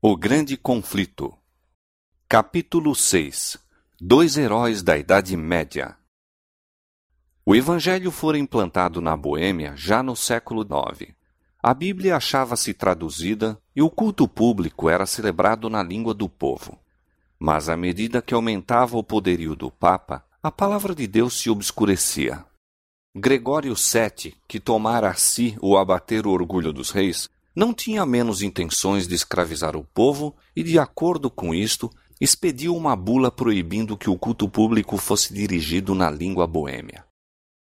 O Grande Conflito Capítulo 6 Dois heróis da Idade Média O Evangelho fora implantado na Boêmia já no século IX. A Bíblia achava-se traduzida e o culto público era celebrado na língua do povo. Mas à medida que aumentava o poderio do Papa, a palavra de Deus se obscurecia. Gregório VII, que tomara a si o abater o orgulho dos reis, não tinha menos intenções de escravizar o povo e, de acordo com isto, expediu uma bula proibindo que o culto público fosse dirigido na língua boêmia.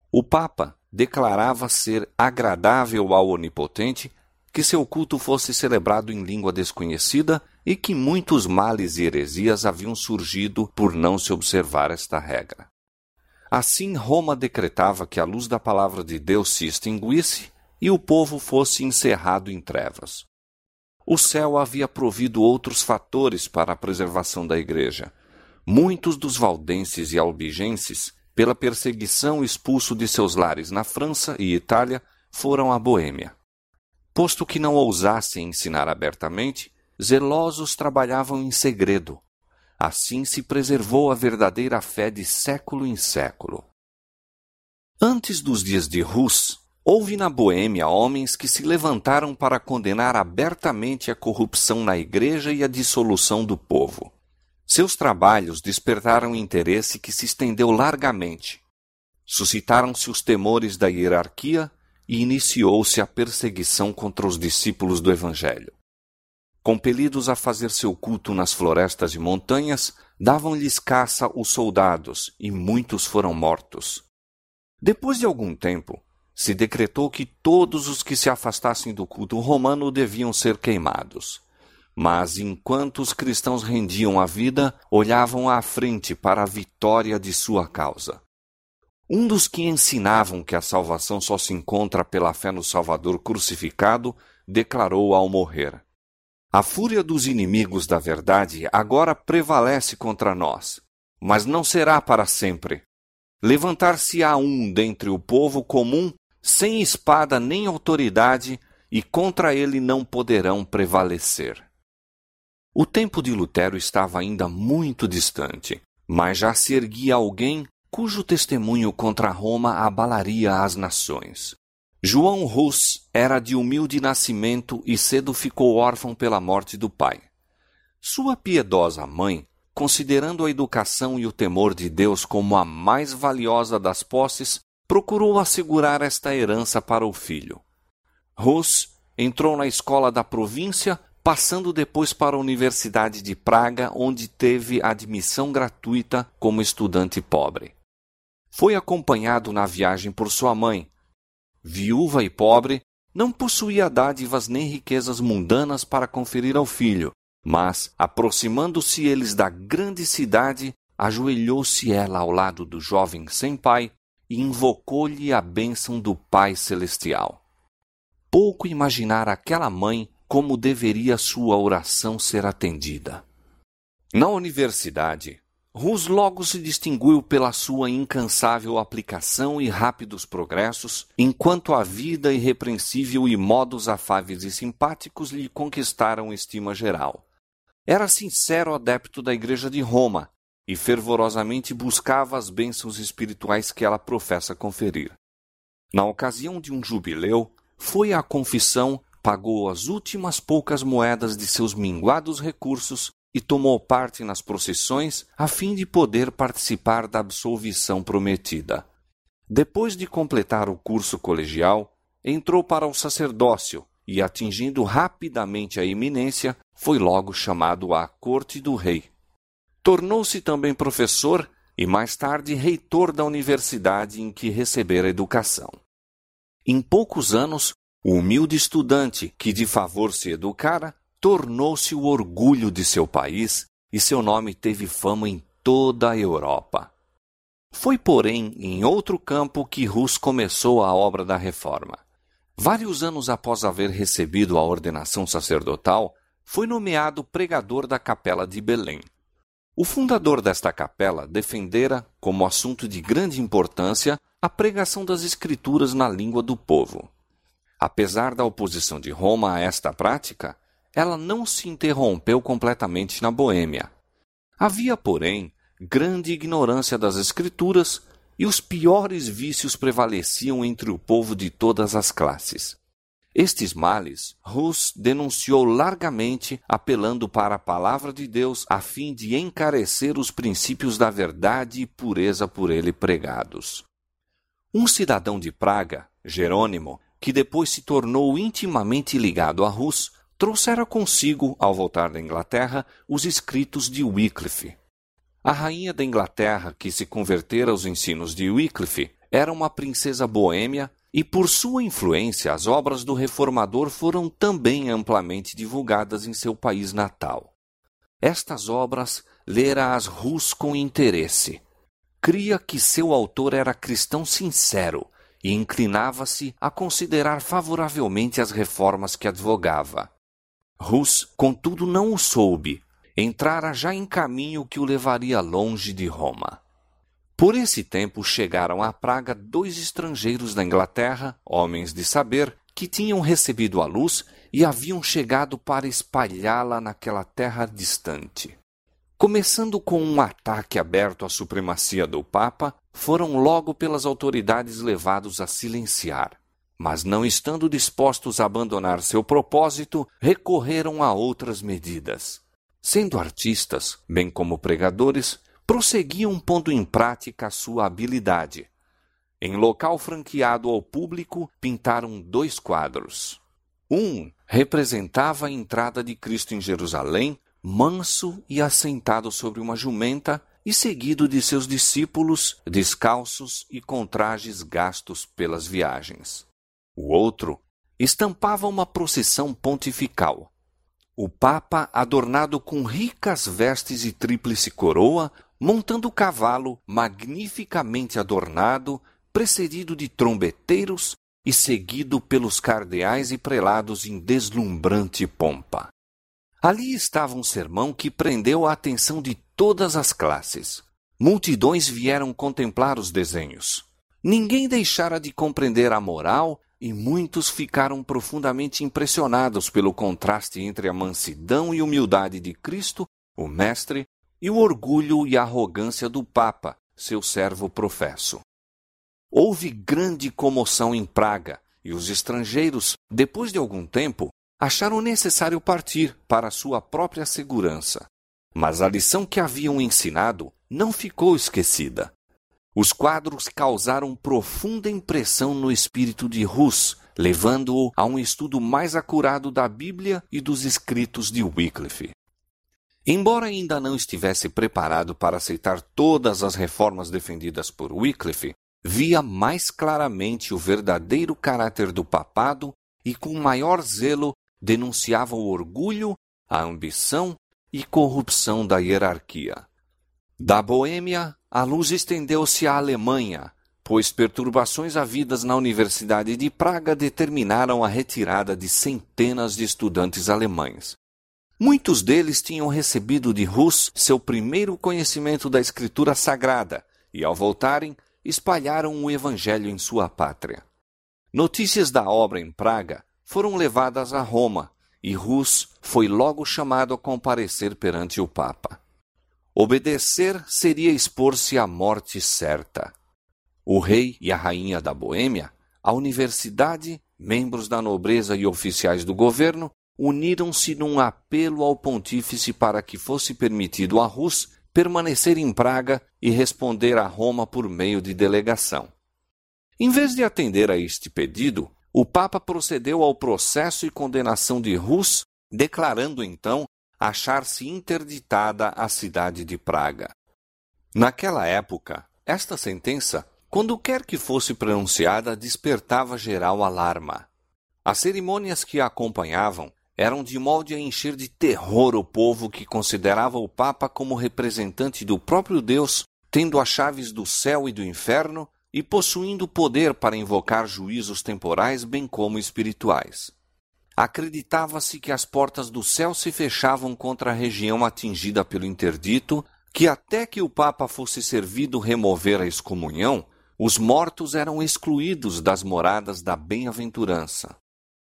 O Papa declarava ser agradável ao Onipotente que seu culto fosse celebrado em língua desconhecida e que muitos males e heresias haviam surgido por não se observar esta regra. Assim, Roma decretava que a luz da palavra de Deus se extinguisse e o povo fosse encerrado em trevas. O céu havia provido outros fatores para a preservação da igreja. Muitos dos valdenses e albigenses, pela perseguição expulso de seus lares na França e Itália, foram à Boêmia. Posto que não ousassem ensinar abertamente, zelosos trabalhavam em segredo. Assim se preservou a verdadeira fé de século em século. Antes dos dias de Rus, Houve na Boêmia homens que se levantaram para condenar abertamente a corrupção na igreja e a dissolução do povo. Seus trabalhos despertaram interesse que se estendeu largamente. Suscitaram-se os temores da hierarquia e iniciou-se a perseguição contra os discípulos do Evangelho. Compelidos a fazer seu culto nas florestas e montanhas, davam-lhes caça os soldados e muitos foram mortos. Depois de algum tempo, se decretou que todos os que se afastassem do culto romano deviam ser queimados. Mas enquanto os cristãos rendiam a vida, olhavam à frente para a vitória de sua causa. Um dos que ensinavam que a salvação só se encontra pela fé no Salvador crucificado declarou ao morrer: A fúria dos inimigos da verdade agora prevalece contra nós, mas não será para sempre. Levantar-se-á um dentre o povo comum sem espada nem autoridade, e contra ele não poderão prevalecer. O tempo de Lutero estava ainda muito distante, mas já se erguia alguém cujo testemunho contra Roma abalaria as nações. João Rus era de humilde nascimento e cedo ficou órfão pela morte do pai. Sua piedosa mãe, considerando a educação e o temor de Deus como a mais valiosa das posses, procurou assegurar esta herança para o filho. Rus entrou na escola da província, passando depois para a Universidade de Praga, onde teve admissão gratuita como estudante pobre. Foi acompanhado na viagem por sua mãe. Viúva e pobre, não possuía dádivas nem riquezas mundanas para conferir ao filho, mas, aproximando-se eles da grande cidade, ajoelhou-se ela ao lado do jovem sem pai e invocou-lhe a bênção do Pai Celestial. Pouco imaginar aquela mãe como deveria sua oração ser atendida. Na universidade, Rus logo se distinguiu pela sua incansável aplicação e rápidos progressos, enquanto a vida irrepreensível e modos afáveis e simpáticos lhe conquistaram estima geral. Era sincero adepto da Igreja de Roma e fervorosamente buscava as bênçãos espirituais que ela professa conferir. Na ocasião de um jubileu, foi à confissão, pagou as últimas poucas moedas de seus minguados recursos e tomou parte nas procissões a fim de poder participar da absolvição prometida. Depois de completar o curso colegial, entrou para o sacerdócio e, atingindo rapidamente a eminência, foi logo chamado à corte do rei. Tornou-se também professor e mais tarde reitor da universidade em que recebera educação. Em poucos anos, o humilde estudante que de favor se educara tornou-se o orgulho de seu país e seu nome teve fama em toda a Europa. Foi, porém, em outro campo que Rus começou a obra da reforma. Vários anos após haver recebido a ordenação sacerdotal, foi nomeado pregador da capela de Belém. O fundador desta capela defendera, como assunto de grande importância, a pregação das Escrituras na língua do povo. Apesar da oposição de Roma a esta prática, ela não se interrompeu completamente na Boêmia. Havia, porém, grande ignorância das Escrituras e os piores vícios prevaleciam entre o povo de todas as classes. Estes males, Rus denunciou largamente, apelando para a palavra de Deus a fim de encarecer os princípios da verdade e pureza por ele pregados. Um cidadão de Praga, Jerônimo, que depois se tornou intimamente ligado a Rus, trouxera consigo, ao voltar da Inglaterra, os escritos de Wycliffe. A rainha da Inglaterra, que se convertera aos ensinos de Wycliffe, era uma princesa boêmia e, por sua influência, as obras do reformador foram também amplamente divulgadas em seu país natal. Estas obras lera-as Rus com interesse. Cria que seu autor era cristão sincero e inclinava-se a considerar favoravelmente as reformas que advogava. Rus, contudo, não o soube. Entrara já em caminho que o levaria longe de Roma. Por esse tempo chegaram à Praga dois estrangeiros da Inglaterra, homens de saber, que tinham recebido a luz e haviam chegado para espalhá-la naquela terra distante. Começando com um ataque aberto à supremacia do Papa, foram logo pelas autoridades levados a silenciar mas não estando dispostos a abandonar seu propósito, recorreram a outras medidas. Sendo artistas, bem como pregadores, prosseguiam pondo em prática a sua habilidade. Em local franqueado ao público, pintaram dois quadros. Um representava a entrada de Cristo em Jerusalém, manso e assentado sobre uma jumenta, e seguido de seus discípulos, descalços e com trajes gastos pelas viagens. O outro estampava uma procissão pontifical. O Papa, adornado com ricas vestes e tríplice coroa, montando o cavalo magnificamente adornado, precedido de trombeteiros e seguido pelos cardeais e prelados em deslumbrante pompa. Ali estava um sermão que prendeu a atenção de todas as classes. Multidões vieram contemplar os desenhos. Ninguém deixara de compreender a moral e muitos ficaram profundamente impressionados pelo contraste entre a mansidão e humildade de Cristo, o Mestre, e o orgulho e arrogância do Papa, seu servo professo. Houve grande comoção em Praga, e os estrangeiros, depois de algum tempo, acharam necessário partir para sua própria segurança. Mas a lição que haviam ensinado não ficou esquecida. Os quadros causaram profunda impressão no espírito de Rus, levando-o a um estudo mais acurado da Bíblia e dos escritos de Wycliffe. Embora ainda não estivesse preparado para aceitar todas as reformas defendidas por Wycliffe, via mais claramente o verdadeiro caráter do papado e com maior zelo denunciava o orgulho, a ambição e corrupção da hierarquia. Da Boêmia a luz estendeu-se à Alemanha, pois perturbações havidas na Universidade de Praga determinaram a retirada de centenas de estudantes alemães. Muitos deles tinham recebido de Hus seu primeiro conhecimento da Escritura Sagrada e, ao voltarem, espalharam o Evangelho em sua pátria. Notícias da obra em Praga foram levadas a Roma e Hus foi logo chamado a comparecer perante o Papa. Obedecer seria expor-se à morte certa. O rei e a rainha da Boêmia, a universidade, membros da nobreza e oficiais do governo uniram-se num apelo ao pontífice para que fosse permitido a Rus permanecer em Praga e responder a Roma por meio de delegação. Em vez de atender a este pedido, o Papa procedeu ao processo e condenação de Rus, declarando então achar-se interditada a cidade de Praga. Naquela época, esta sentença, quando quer que fosse pronunciada, despertava geral alarma. As cerimônias que a acompanhavam eram de molde a encher de terror o povo que considerava o Papa como representante do próprio Deus, tendo as chaves do céu e do inferno e possuindo poder para invocar juízos temporais bem como espirituais. Acreditava-se que as portas do céu se fechavam contra a região atingida pelo interdito, que até que o Papa fosse servido remover a excomunhão, os mortos eram excluídos das moradas da bem-aventurança.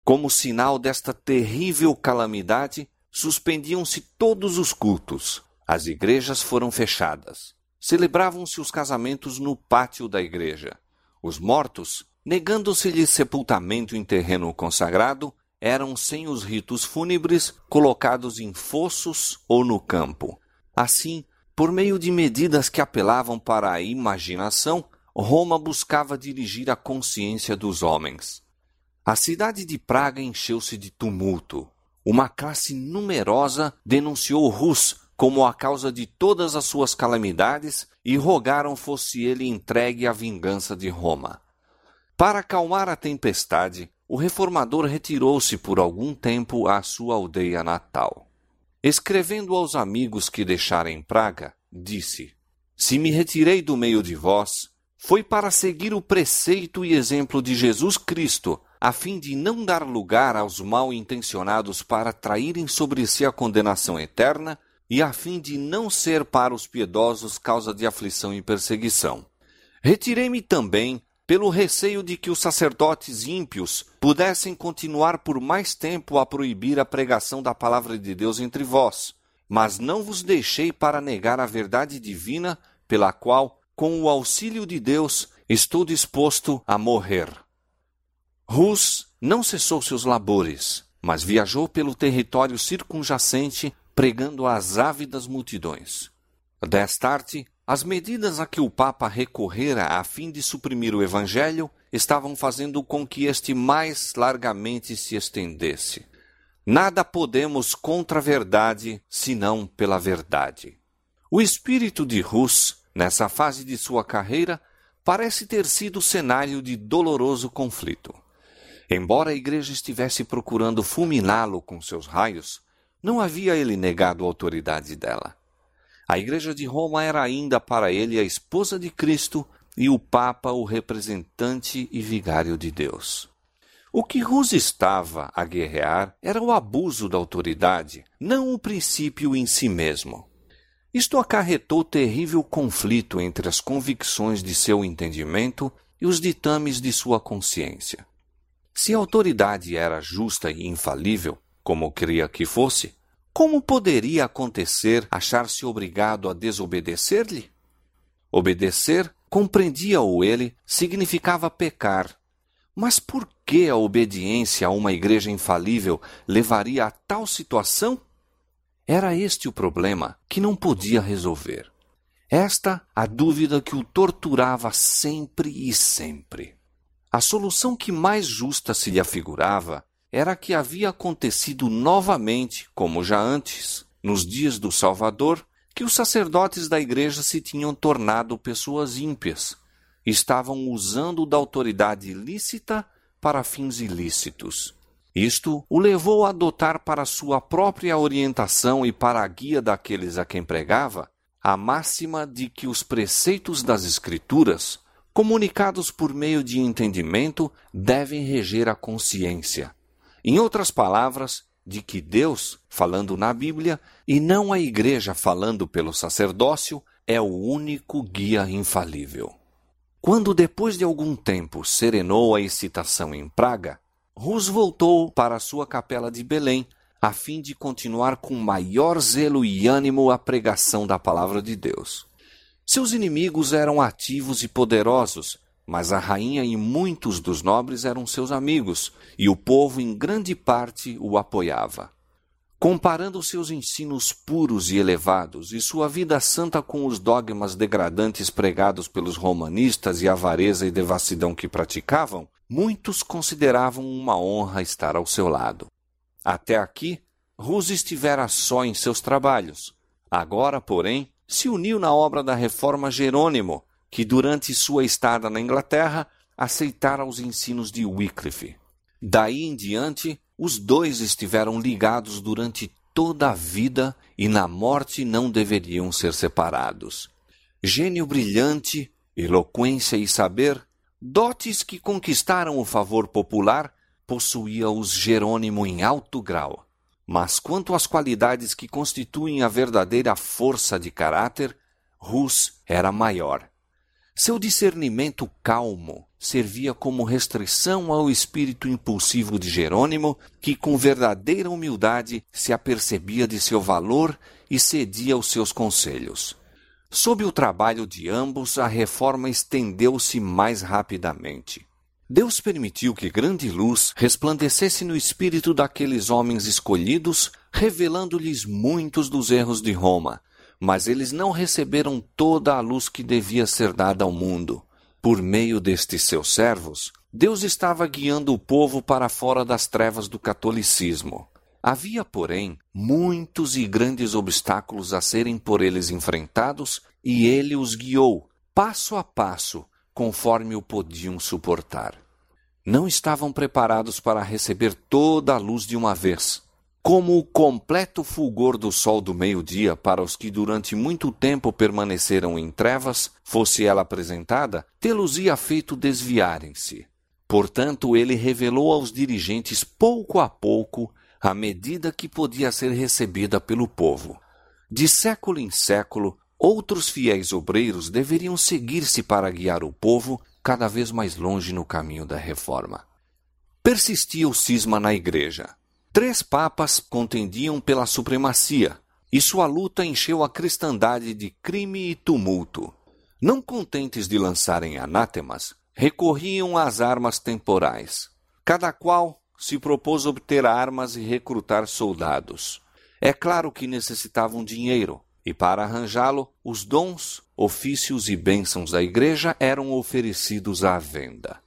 Como sinal desta terrível calamidade, suspendiam-se todos os cultos. As igrejas foram fechadas. Celebravam-se os casamentos no pátio da igreja. Os mortos, negando-se-lhes sepultamento em terreno consagrado, eram sem os ritos fúnebres colocados em fossos ou no campo. Assim, por meio de medidas que apelavam para a imaginação, Roma buscava dirigir a consciência dos homens. A cidade de Praga encheu-se de tumulto. Uma classe numerosa denunciou Rus como a causa de todas as suas calamidades e rogaram fosse ele entregue à vingança de Roma. Para acalmar a tempestade, o reformador retirou-se por algum tempo à sua aldeia natal. Escrevendo aos amigos que deixara em Praga, disse: Se me retirei do meio de vós, foi para seguir o preceito e exemplo de Jesus Cristo, a fim de não dar lugar aos mal intencionados para traírem sobre si a condenação eterna e a fim de não ser para os piedosos causa de aflição e perseguição. Retirei-me também pelo receio de que os sacerdotes ímpios pudessem continuar por mais tempo a proibir a pregação da palavra de Deus entre vós, mas não vos deixei para negar a verdade divina, pela qual, com o auxílio de Deus, estou disposto a morrer. Rus não cessou seus labores, mas viajou pelo território circunjacente pregando às ávidas multidões. Destarte, as medidas a que o Papa recorrera a fim de suprimir o Evangelho estavam fazendo com que este mais largamente se estendesse. Nada podemos contra a verdade, senão pela verdade. O espírito de Rus, nessa fase de sua carreira, parece ter sido cenário de doloroso conflito. Embora a igreja estivesse procurando fulminá-lo com seus raios, não havia ele negado a autoridade dela. A Igreja de Roma era ainda para ele a esposa de Cristo e o Papa o representante e vigário de Deus. O que Rus estava a guerrear era o abuso da autoridade, não o princípio em si mesmo. Isto acarretou terrível conflito entre as convicções de seu entendimento e os ditames de sua consciência. Se a autoridade era justa e infalível, como queria que fosse, como poderia acontecer achar-se obrigado a desobedecer-lhe? Obedecer, compreendia-o ele, significava pecar. Mas por que a obediência a uma igreja infalível levaria a tal situação? Era este o problema que não podia resolver. Esta a dúvida que o torturava sempre e sempre. A solução que mais justa se lhe afigurava era que havia acontecido novamente, como já antes, nos dias do Salvador, que os sacerdotes da igreja se tinham tornado pessoas ímpias, estavam usando da autoridade lícita para fins ilícitos. Isto o levou a adotar para sua própria orientação e para a guia daqueles a quem pregava a máxima de que os preceitos das Escrituras, comunicados por meio de entendimento, devem reger a consciência, em outras palavras, de que Deus, falando na Bíblia, e não a Igreja falando pelo sacerdócio, é o único guia infalível. Quando, depois de algum tempo, serenou a excitação em Praga, Rus voltou para sua capela de Belém, a fim de continuar com maior zelo e ânimo a pregação da palavra de Deus. Seus inimigos eram ativos e poderosos, mas a rainha e muitos dos nobres eram seus amigos, e o povo em grande parte o apoiava. Comparando seus ensinos puros e elevados e sua vida santa com os dogmas degradantes pregados pelos romanistas e a avareza e devassidão que praticavam, muitos consideravam uma honra estar ao seu lado. Até aqui, Rus estivera só em seus trabalhos. Agora, porém, se uniu na obra da reforma Jerônimo, que durante sua estada na Inglaterra aceitara os ensinos de Wycliffe. Daí em diante, os dois estiveram ligados durante toda a vida e na morte não deveriam ser separados. Gênio brilhante, eloquência e saber, dotes que conquistaram o favor popular, possuía-os Jerônimo em alto grau. Mas quanto às qualidades que constituem a verdadeira força de caráter, Rus era maior. Seu discernimento calmo servia como restrição ao espírito impulsivo de Jerônimo, que com verdadeira humildade se apercebia de seu valor e cedia aos seus conselhos. Sob o trabalho de ambos, a reforma estendeu-se mais rapidamente. Deus permitiu que grande luz resplandecesse no espírito daqueles homens escolhidos, revelando-lhes muitos dos erros de Roma, mas eles não receberam toda a luz que devia ser dada ao mundo. Por meio destes seus servos, Deus estava guiando o povo para fora das trevas do catolicismo. Havia, porém, muitos e grandes obstáculos a serem por eles enfrentados, e ele os guiou, passo a passo, conforme o podiam suportar. Não estavam preparados para receber toda a luz de uma vez. Como o completo fulgor do sol do meio-dia para os que durante muito tempo permaneceram em trevas, fosse ela apresentada, tê-los ia feito desviarem-se. Portanto, ele revelou aos dirigentes pouco a pouco à medida que podia ser recebida pelo povo. De século em século, outros fiéis obreiros deveriam seguir-se para guiar o povo cada vez mais longe no caminho da reforma. Persistia o cisma na igreja. Três papas contendiam pela supremacia, e sua luta encheu a cristandade de crime e tumulto. Não contentes de lançarem anátemas, recorriam às armas temporais. Cada qual se propôs obter armas e recrutar soldados. É claro que necessitavam dinheiro, e para arranjá-lo, os dons, ofícios e bênçãos da igreja eram oferecidos à venda.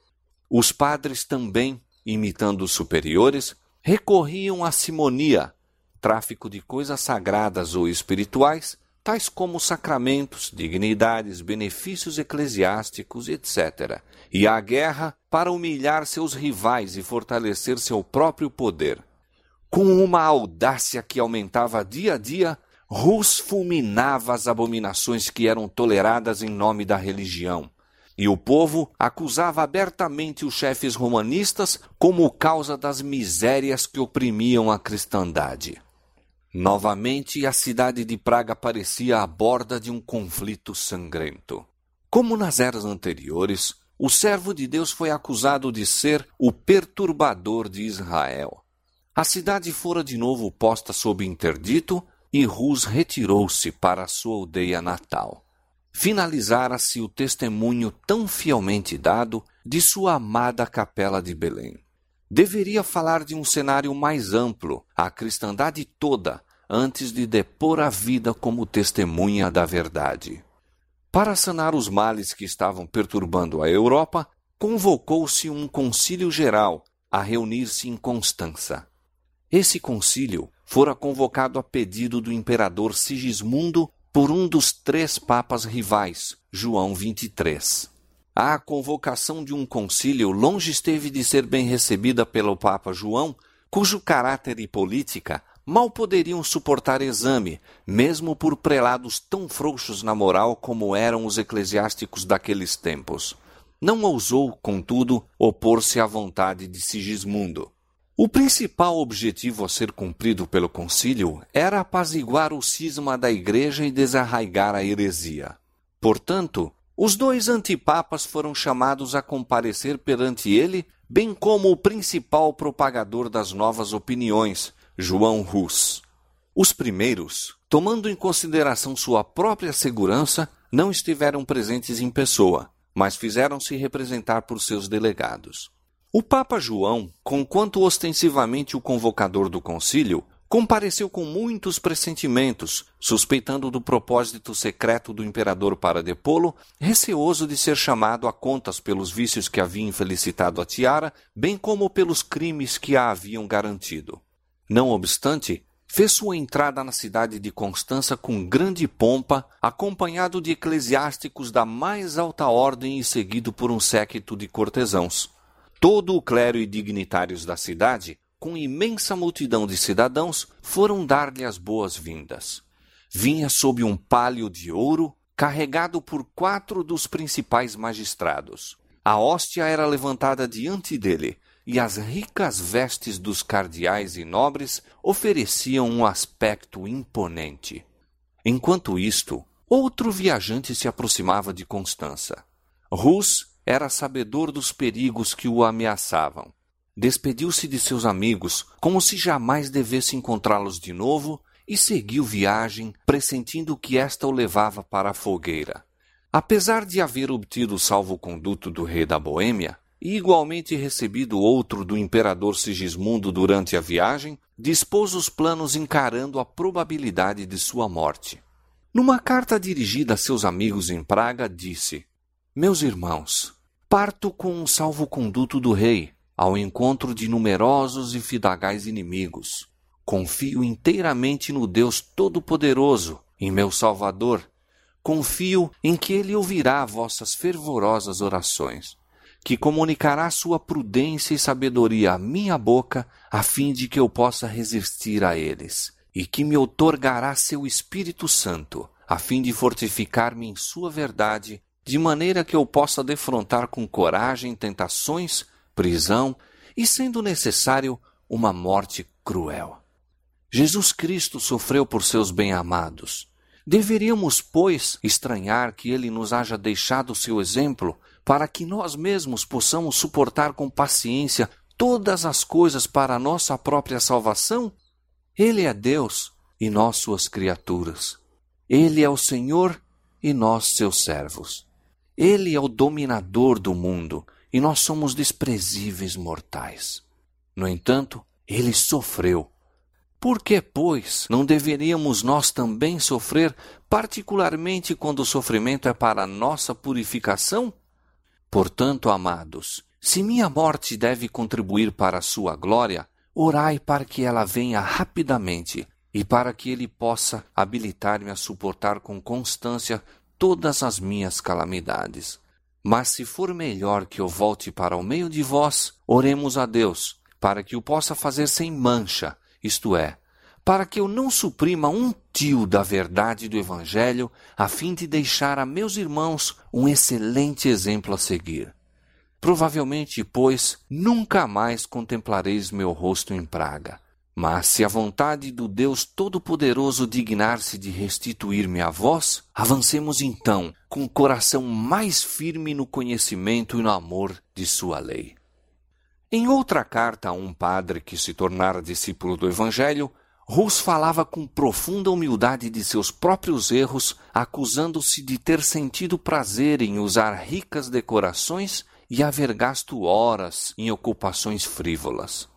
Os padres também, imitando os superiores, recorriam à simonia, tráfico de coisas sagradas ou espirituais, tais como sacramentos, dignidades, benefícios eclesiásticos, etc., e à guerra para humilhar seus rivais e fortalecer seu próprio poder. Com uma audácia que aumentava dia a dia, Rus fulminava as abominações que eram toleradas em nome da religião. E o povo acusava abertamente os chefes romanistas como causa das misérias que oprimiam a cristandade. Novamente, a cidade de Praga parecia à borda de um conflito sangrento. Como nas eras anteriores, o servo de Deus foi acusado de ser o perturbador de Israel. A cidade fora de novo posta sob interdito e Rus retirou-se para sua aldeia natal. Finalizara-se o testemunho tão fielmente dado de sua amada capela de Belém deveria falar de um cenário mais amplo, a cristandade toda, antes de depor a vida como testemunha da verdade. Para sanar os males que estavam perturbando a Europa, convocou-se um concílio geral a reunir-se em Constança. Esse concílio fora convocado a pedido do imperador Sigismundo por um dos três papas rivais, João XXIII. A convocação de um concílio longe esteve de ser bem recebida pelo Papa João, cujo caráter e política mal poderiam suportar exame, mesmo por prelados tão frouxos na moral como eram os eclesiásticos daqueles tempos. Não ousou, contudo, opor-se à vontade de Sigismundo. O principal objetivo a ser cumprido pelo concílio era apaziguar o cisma da igreja e desarraigar a heresia. Portanto, os dois antipapas foram chamados a comparecer perante ele, bem como o principal propagador das novas opiniões, João Rus. Os primeiros, tomando em consideração sua própria segurança, não estiveram presentes em pessoa, mas fizeram-se representar por seus delegados. O Papa João, conquanto ostensivamente o convocador do concílio, compareceu com muitos pressentimentos, suspeitando do propósito secreto do imperador para depô-lo, receoso de ser chamado a contas pelos vícios que havia infelicitado a tiara, bem como pelos crimes que a haviam garantido. Não obstante, fez sua entrada na cidade de Constança com grande pompa, acompanhado de eclesiásticos da mais alta ordem e seguido por um séquito de cortesãos. Todo o clero e dignitários da cidade com imensa multidão de cidadãos, foram dar-lhe as boas-vindas. Vinha sob um palio de ouro, carregado por quatro dos principais magistrados. A hóstia era levantada diante dele, e as ricas vestes dos cardeais e nobres ofereciam um aspecto imponente. Enquanto isto, outro viajante se aproximava de Constança. Rus era sabedor dos perigos que o ameaçavam. Despediu-se de seus amigos, como se jamais devesse encontrá-los de novo, e seguiu viagem, pressentindo que esta o levava para a fogueira. Apesar de haver obtido o salvo-conduto do rei da Boêmia, e igualmente recebido outro do imperador Sigismundo durante a viagem, dispôs os planos encarando a probabilidade de sua morte. Numa carta dirigida a seus amigos em Praga, disse: Meus irmãos, parto com um salvo-conduto do rei, ao encontro de numerosos e fidagais inimigos. Confio inteiramente no Deus Todo-Poderoso, em meu Salvador. Confio em que Ele ouvirá vossas fervorosas orações, que comunicará sua prudência e sabedoria à minha boca, a fim de que eu possa resistir a eles, e que me outorgará seu Espírito Santo, a fim de fortificar-me em sua verdade, de maneira que eu possa defrontar com coragem tentações prisão e, sendo necessário, uma morte cruel. Jesus Cristo sofreu por seus bem-amados. Deveríamos, pois, estranhar que ele nos haja deixado seu exemplo para que nós mesmos possamos suportar com paciência todas as coisas para nossa própria salvação? Ele é Deus e nós suas criaturas. Ele é o Senhor e nós seus servos. Ele é o dominador do mundo e nós somos desprezíveis mortais. No entanto, ele sofreu. Por que, pois, não deveríamos nós também sofrer, particularmente quando o sofrimento é para nossa purificação? Portanto, amados, se minha morte deve contribuir para a sua glória, orai para que ela venha rapidamente e para que ele possa habilitar-me a suportar com constância todas as minhas calamidades. Mas se for melhor que eu volte para o meio de vós, oremos a Deus, para que o possa fazer sem mancha, isto é, para que eu não suprima um tio da verdade do Evangelho, a fim de deixar a meus irmãos um excelente exemplo a seguir. Provavelmente, pois, nunca mais contemplareis meu rosto em praga. Mas se a vontade do Deus Todo-Poderoso dignar-se de restituir-me a vós, avancemos então com o coração mais firme no conhecimento e no amor de Sua lei. Em outra carta a um padre que se tornara discípulo do Evangelho, Rus falava com profunda humildade de seus próprios erros, acusando-se de ter sentido prazer em usar ricas decorações e haver gasto horas em ocupações frívolas.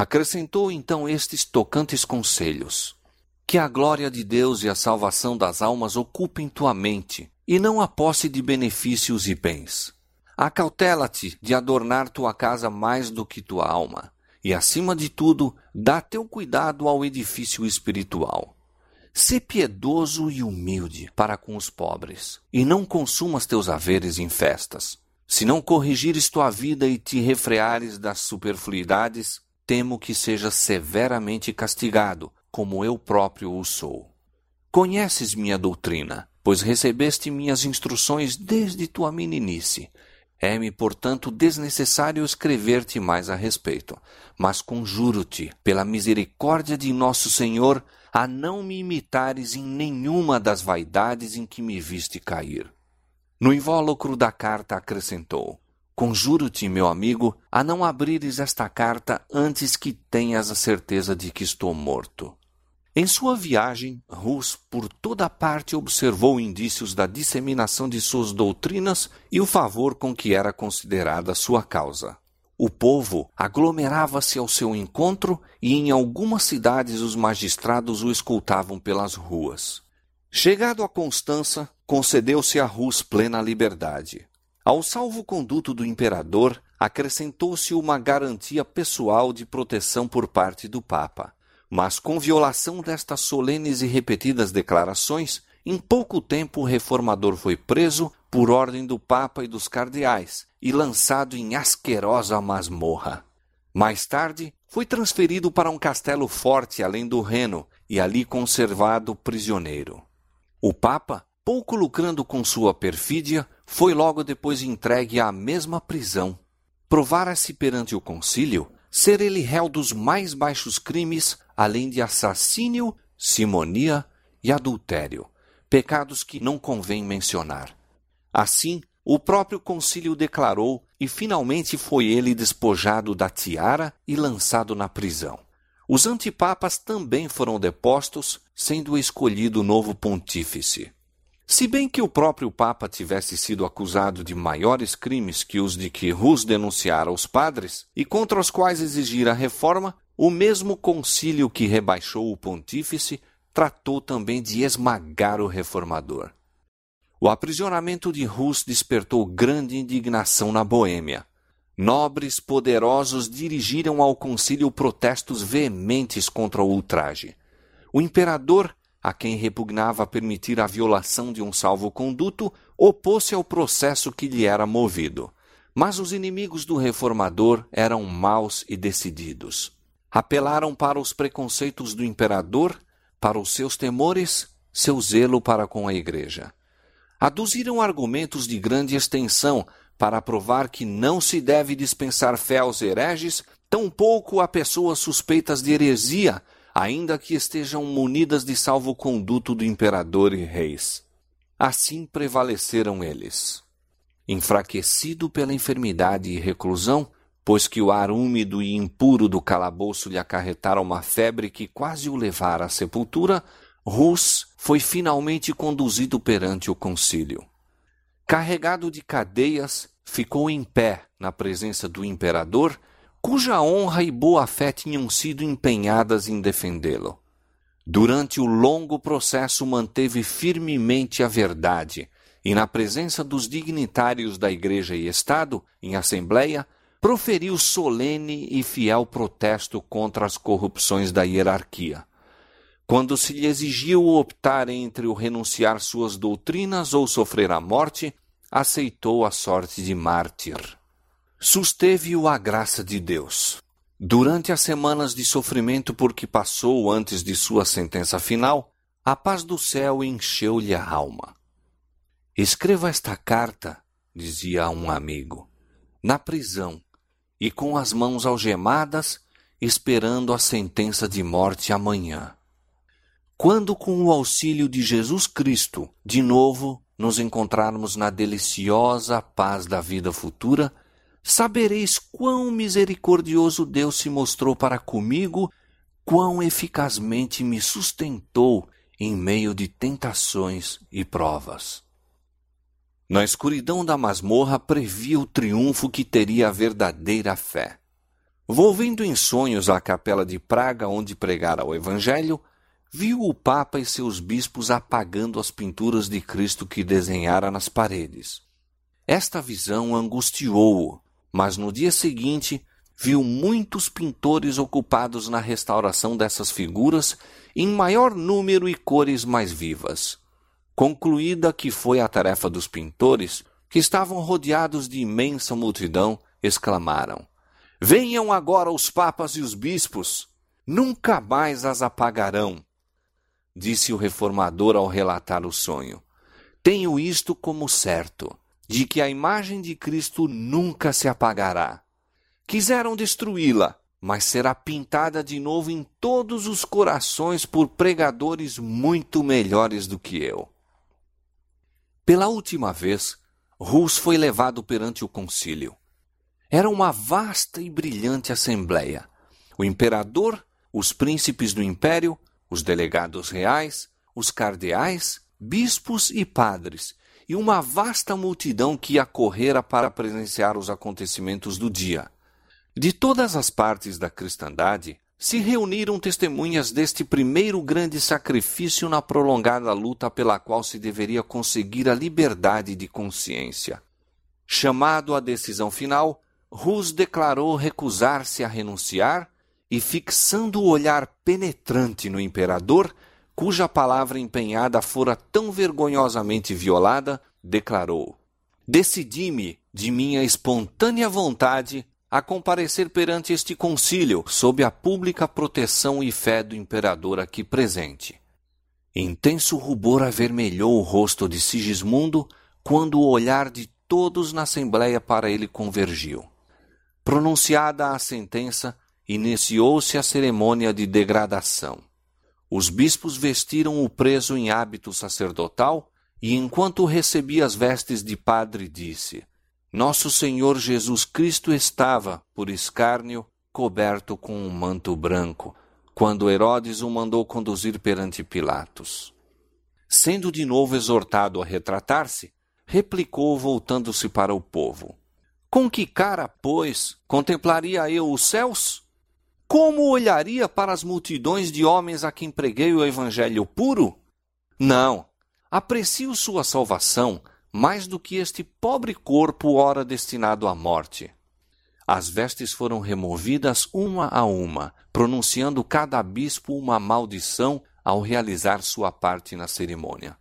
Acrescentou então estes tocantes conselhos: Que a glória de Deus e a salvação das almas ocupem tua mente, e não a posse de benefícios e bens. Acautela-te de adornar tua casa mais do que tua alma, e acima de tudo, dá teu cuidado ao edifício espiritual. Sê piedoso e humilde para com os pobres, e não consumas teus haveres em festas. Se não corrigires tua vida e te refreares das superfluidades, temo que seja severamente castigado, como eu próprio o sou. Conheces minha doutrina, pois recebeste minhas instruções desde tua meninice. É-me, portanto, desnecessário escrever-te mais a respeito, mas conjuro-te, pela misericórdia de nosso Senhor, a não me imitares em nenhuma das vaidades em que me viste cair. No invólucro da carta acrescentou: Conjuro-te, meu amigo, a não abrires esta carta antes que tenhas a certeza de que estou morto. Em sua viagem, Rus por toda parte observou indícios da disseminação de suas doutrinas e o favor com que era considerada sua causa. O povo aglomerava-se ao seu encontro e em algumas cidades os magistrados o escoltavam pelas ruas. Chegado a Constança, concedeu-se a Rus plena liberdade. Ao salvo-conduto do imperador acrescentou-se uma garantia pessoal de proteção por parte do Papa. Mas com violação destas solenes e repetidas declarações, em pouco tempo o reformador foi preso por ordem do Papa e dos cardeais e lançado em asquerosa masmorra. Mais tarde, foi transferido para um castelo forte além do Reno e ali conservado prisioneiro. O Papa pouco lucrando com sua perfídia, foi logo depois entregue à mesma prisão. Provara-se perante o concílio ser ele réu dos mais baixos crimes, além de assassínio, simonia e adultério, pecados que não convém mencionar. Assim, o próprio concílio declarou e finalmente foi ele despojado da tiara e lançado na prisão. Os antipapas também foram depostos, sendo escolhido novo pontífice. Se bem que o próprio Papa tivesse sido acusado de maiores crimes que os de que Rus denunciara aos padres e contra os quais exigira reforma, o mesmo concílio que rebaixou o pontífice tratou também de esmagar o reformador. O aprisionamento de Rus despertou grande indignação na Boêmia. Nobres poderosos dirigiram ao concílio protestos veementes contra o ultraje. O imperador a quem repugnava permitir a violação de um salvo-conduto, opôs-se ao processo que lhe era movido. Mas os inimigos do reformador eram maus e decididos. Apelaram para os preconceitos do imperador, para os seus temores, seu zelo para com a igreja. Aduziram argumentos de grande extensão para provar que não se deve dispensar fé aos hereges, tampouco a pessoas suspeitas de heresia, ainda que estejam munidas de salvo-conduto do imperador e reis. Assim prevaleceram eles. Enfraquecido pela enfermidade e reclusão, pois que o ar úmido e impuro do calabouço lhe acarretara uma febre que quase o levara à sepultura, Rus foi finalmente conduzido perante o concílio. Carregado de cadeias, ficou em pé na presença do imperador cuja honra e boa-fé tinham sido empenhadas em defendê-lo. Durante o longo processo manteve firmemente a verdade e, na presença dos dignitários da Igreja e Estado, em assembleia, proferiu solene e fiel protesto contra as corrupções da hierarquia. Quando se lhe exigiu optar entre o renunciar suas doutrinas ou sofrer a morte, aceitou a sorte de mártir susteve-o a graça de Deus. Durante as semanas de sofrimento por que passou antes de sua sentença final, a paz do céu encheu-lhe a alma. Escreva esta carta, dizia a um amigo, na prisão e com as mãos algemadas, esperando a sentença de morte amanhã. Quando, com o auxílio de Jesus Cristo, de novo nos encontrarmos na deliciosa paz da vida futura, sabereis quão misericordioso Deus se mostrou para comigo, quão eficazmente me sustentou em meio de tentações e provas. Na escuridão da masmorra previa o triunfo que teria a verdadeira fé. Volvendo em sonhos à capela de Praga onde pregara o Evangelho, viu o Papa e seus bispos apagando as pinturas de Cristo que desenhara nas paredes. Esta visão angustiou-o mas no dia seguinte viu muitos pintores ocupados na restauração dessas figuras em maior número e cores mais vivas. Concluída que foi a tarefa dos pintores, que estavam rodeados de imensa multidão, exclamaram: Venham agora os papas e os bispos, nunca mais as apagarão. Disse o reformador ao relatar o sonho: Tenho isto como certo de que a imagem de Cristo nunca se apagará. Quiseram destruí-la, mas será pintada de novo em todos os corações por pregadores muito melhores do que eu. Pela última vez, Rus foi levado perante o concílio. Era uma vasta e brilhante assembleia. O imperador, os príncipes do império, os delegados reais, os cardeais, bispos e padres, e uma vasta multidão que acorrera para presenciar os acontecimentos do dia. De todas as partes da cristandade se reuniram testemunhas deste primeiro grande sacrifício na prolongada luta pela qual se deveria conseguir a liberdade de consciência. Chamado à decisão final, Rus declarou recusar-se a renunciar e, fixando o olhar penetrante no imperador, cuja palavra empenhada fora tão vergonhosamente violada, declarou: Decidi-me, de minha espontânea vontade, a comparecer perante este concílio sob a pública proteção e fé do imperador aqui presente. Intenso rubor avermelhou o rosto de Sigismundo quando o olhar de todos na assembleia para ele convergiu. Pronunciada a sentença, iniciou-se a cerimônia de degradação. Os bispos vestiram o preso em hábito sacerdotal e enquanto recebia as vestes de padre, disse: Nosso Senhor Jesus Cristo estava, por escárnio, coberto com um manto branco, quando Herodes o mandou conduzir perante Pilatos. Sendo de novo exortado a retratar-se, replicou voltando-se para o povo: Com que cara, pois, contemplaria eu os céus? Como olharia para as multidões de homens a quem preguei o evangelho puro? Não, aprecio sua salvação mais do que este pobre corpo ora destinado à morte. As vestes foram removidas uma a uma, pronunciando cada bispo uma maldição ao realizar sua parte na cerimônia.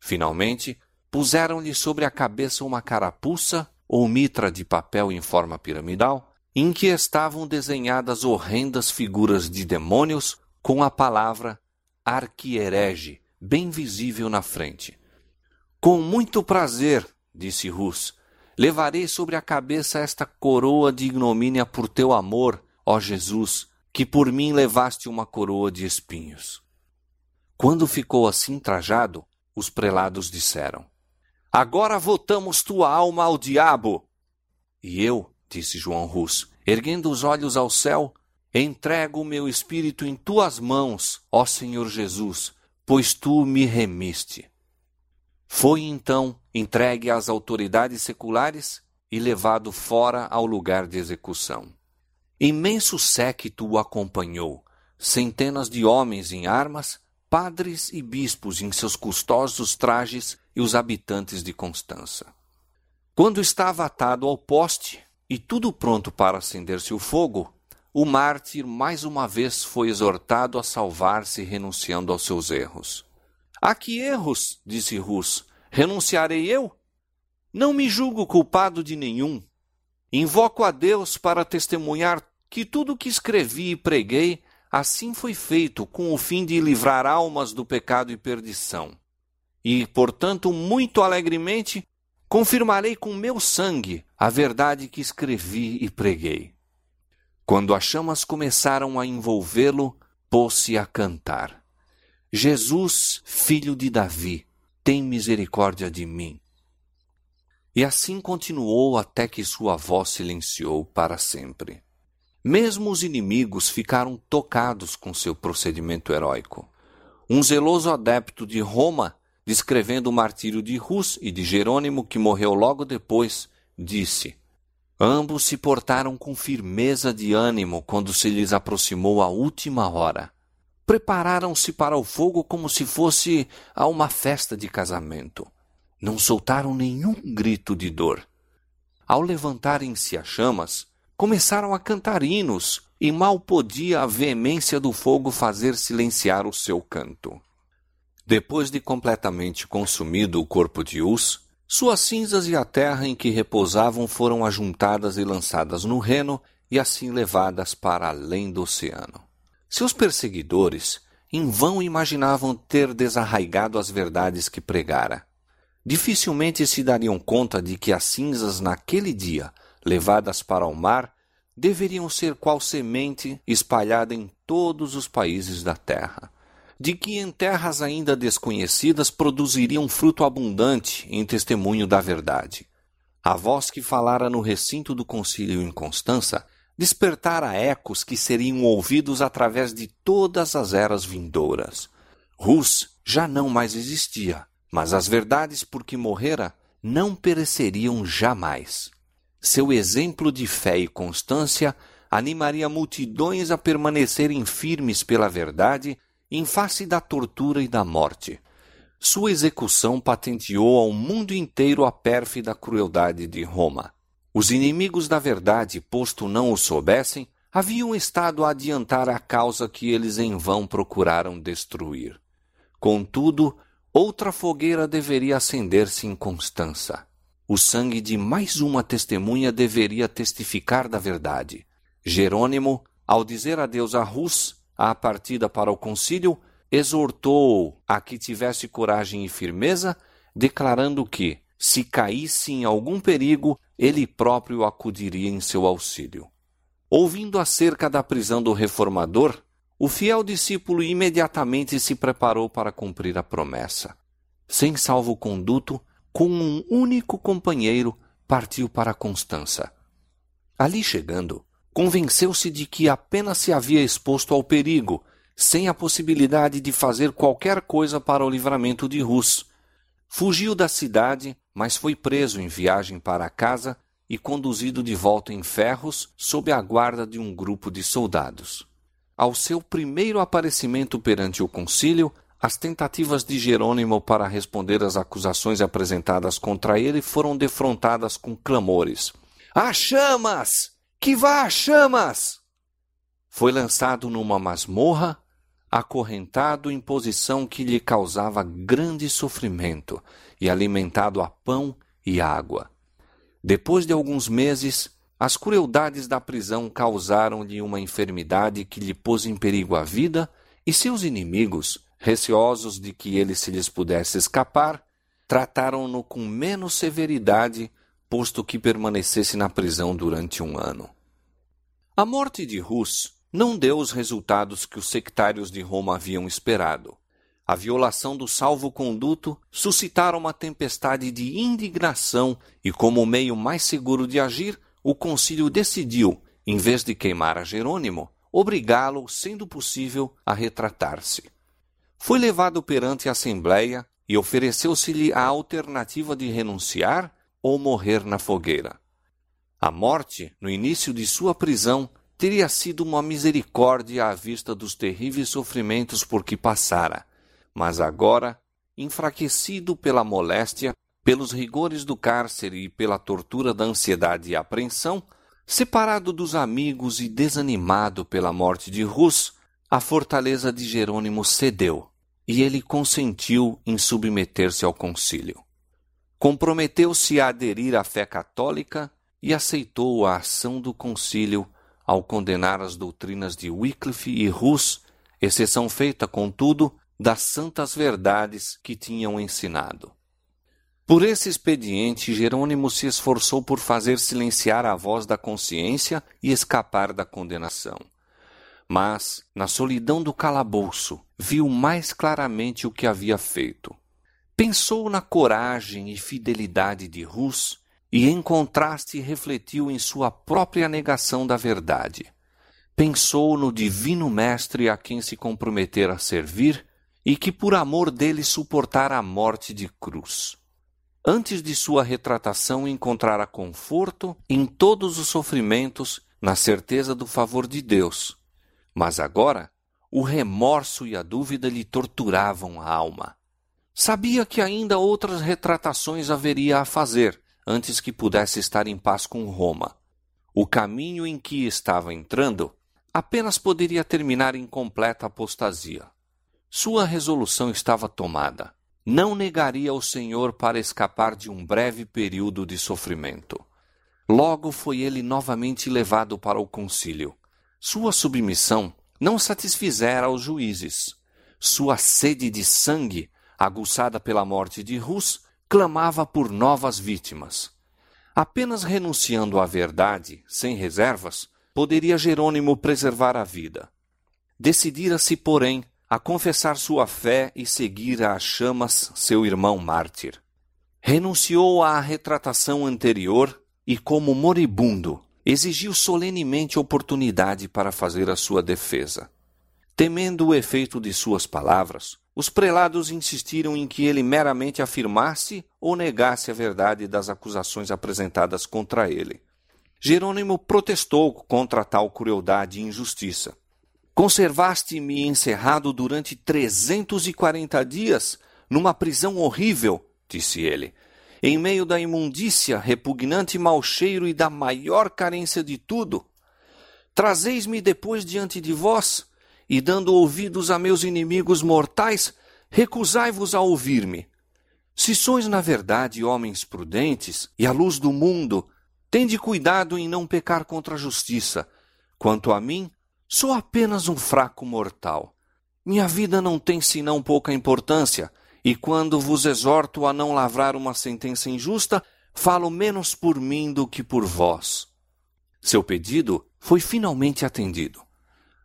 Finalmente, puseram-lhe sobre a cabeça uma carapuça ou mitra de papel em forma piramidal, em que estavam desenhadas horrendas figuras de demônios com a palavra arquierege bem visível na frente. Com muito prazer, disse Rus, levarei sobre a cabeça esta coroa de ignomínia por teu amor, ó Jesus, que por mim levaste uma coroa de espinhos. Quando ficou assim trajado, os prelados disseram: Agora votamos tua alma ao diabo. E eu, disse João Rus, erguendo os olhos ao céu, entrego o meu espírito em tuas mãos, ó Senhor Jesus, pois tu me remiste. Foi então entregue às autoridades seculares e levado fora ao lugar de execução. Imenso séquito o acompanhou, centenas de homens em armas, padres e bispos em seus custosos trajes e os habitantes de Constança. Quando estava atado ao poste e tudo pronto para acender-se o fogo, o mártir mais uma vez foi exortado a salvar-se renunciando aos seus erros. A que erros? disse Rus. Renunciarei eu? Não me julgo culpado de nenhum. Invoco a Deus para testemunhar que tudo o que escrevi e preguei assim foi feito com o fim de livrar almas do pecado e perdição e, portanto, muito alegremente, confirmarei com meu sangue a verdade que escrevi e preguei. Quando as chamas começaram a envolvê-lo, pôs-se a cantar: Jesus, filho de Davi, tem misericórdia de mim. E assim continuou até que sua voz silenciou para sempre. Mesmo os inimigos ficaram tocados com seu procedimento heróico. Um zeloso adepto de Roma descrevendo o martírio de Rus e de Jerônimo, que morreu logo depois, disse: Ambos se portaram com firmeza de ânimo quando se lhes aproximou a última hora. Prepararam-se para o fogo como se fosse a uma festa de casamento. Não soltaram nenhum grito de dor. Ao levantarem-se as chamas, começaram a cantar hinos, e mal podia a veemência do fogo fazer silenciar o seu canto. Depois de completamente consumido o corpo de Us, suas cinzas e a terra em que repousavam foram ajuntadas e lançadas no Reno e assim levadas para além do oceano. Seus perseguidores em vão imaginavam ter desarraigado as verdades que pregara. Dificilmente se dariam conta de que as cinzas naquele dia, levadas para o mar, deveriam ser qual semente espalhada em todos os países da terra de que em terras ainda desconhecidas produziria um fruto abundante em testemunho da verdade. A voz que falara no recinto do concílio em Constança despertara ecos que seriam ouvidos através de todas as eras vindouras. Rus já não mais existia, mas as verdades por que morrera não pereceriam jamais. Seu exemplo de fé e constância animaria multidões a permanecerem firmes pela verdade em face da tortura e da morte. Sua execução patenteou ao mundo inteiro a pérfida crueldade de Roma. Os inimigos da verdade, posto não o soubessem, haviam estado a adiantar a causa que eles em vão procuraram destruir. Contudo, outra fogueira deveria acender-se em Constança. O sangue de mais uma testemunha deveria testificar da verdade. Jerônimo, ao dizer adeus a Rus, à partida para o concílio, exortou a que tivesse coragem e firmeza, declarando que, se caísse em algum perigo, ele próprio acudiria em seu auxílio. Ouvindo acerca da prisão do reformador, o fiel discípulo imediatamente se preparou para cumprir a promessa. sem salvo-conduto, com um único companheiro, partiu para Constança. Ali chegando, convenceu-se de que apenas se havia exposto ao perigo, sem a possibilidade de fazer qualquer coisa para o livramento de Rus. Fugiu da cidade, mas foi preso em viagem para casa e conduzido de volta em ferros sob a guarda de um grupo de soldados. Ao seu primeiro aparecimento perante o concílio, as tentativas de Jerônimo para responder às acusações apresentadas contra ele foram defrontadas com clamores. Há chamas! Que vá chamas! Foi lançado numa masmorra, acorrentado em posição que lhe causava grande sofrimento e alimentado a pão e água. Depois de alguns meses, as crueldades da prisão causaram-lhe uma enfermidade que lhe pôs em perigo a vida, e seus inimigos, receosos de que ele se lhes pudesse escapar, trataram-no com menos severidade, posto que permanecesse na prisão durante um ano. A morte de Rus não deu os resultados que os sectários de Roma haviam esperado. A violação do salvo-conduto suscitara uma tempestade de indignação e, como meio mais seguro de agir, o concílio decidiu, em vez de queimar a Jerônimo, obrigá-lo, sendo possível, a retratar-se. Foi levado perante a Assembleia e ofereceu-se-lhe a alternativa de renunciar ou morrer na fogueira. A morte, no início de sua prisão, teria sido uma misericórdia à vista dos terríveis sofrimentos por que passara, mas agora, enfraquecido pela moléstia, pelos rigores do cárcere e pela tortura da ansiedade e apreensão, separado dos amigos e desanimado pela morte de Rus, a fortaleza de Jerônimo cedeu e ele consentiu em submeter-se ao concílio. Comprometeu-se a aderir à fé católica e aceitou a ação do concílio ao condenar as doutrinas de Wycliffe e Hus, exceção feita, contudo, das santas verdades que tinham ensinado. Por esse expediente, Jerônimo se esforçou por fazer silenciar a voz da consciência e escapar da condenação. Mas, na solidão do calabouço, viu mais claramente o que havia feito. Pensou na coragem e fidelidade de Rus e, em contraste, refletiu em sua própria negação da verdade. Pensou no divino Mestre a quem se comprometera a servir e que, por amor dele, suportara a morte de cruz. Antes de sua retratação, encontrara conforto em todos os sofrimentos, na certeza do favor de Deus mas agora o remorso e a dúvida lhe torturavam a alma. Sabia que ainda outras retratações haveria a fazer antes que pudesse estar em paz com Roma. O caminho em que estava entrando apenas poderia terminar em completa apostasia. Sua resolução estava tomada. Não negaria o Senhor para escapar de um breve período de sofrimento. Logo foi ele novamente levado para o concílio. Sua submissão não satisfizera os juízes. Sua sede de sangue, aguçada pela morte de Rus, clamava por novas vítimas. Apenas renunciando à verdade, sem reservas, poderia Jerônimo preservar a vida. Decidira-se, porém, a confessar sua fé e seguir às chamas seu irmão mártir. Renunciou à retratação anterior e, como moribundo, exigiu solenemente oportunidade para fazer a sua defesa. Temendo o efeito de suas palavras, os prelados insistiram em que ele meramente afirmasse ou negasse a verdade das acusações apresentadas contra ele. Jerônimo protestou contra tal crueldade e injustiça. Conservaste-me encerrado durante trezentos e quarenta dias numa prisão horrível, disse ele, em meio da imundícia, repugnante mau cheiro e da maior carência de tudo. Trazeis-me depois diante de vós, e dando ouvidos a meus inimigos mortais, recusai-vos a ouvir-me. Se sois, na verdade, homens prudentes e à luz do mundo, tende cuidado em não pecar contra a justiça. Quanto a mim, sou apenas um fraco mortal. Minha vida não tem senão pouca importância, e quando vos exorto a não lavrar uma sentença injusta, falo menos por mim do que por vós. Seu pedido foi finalmente atendido.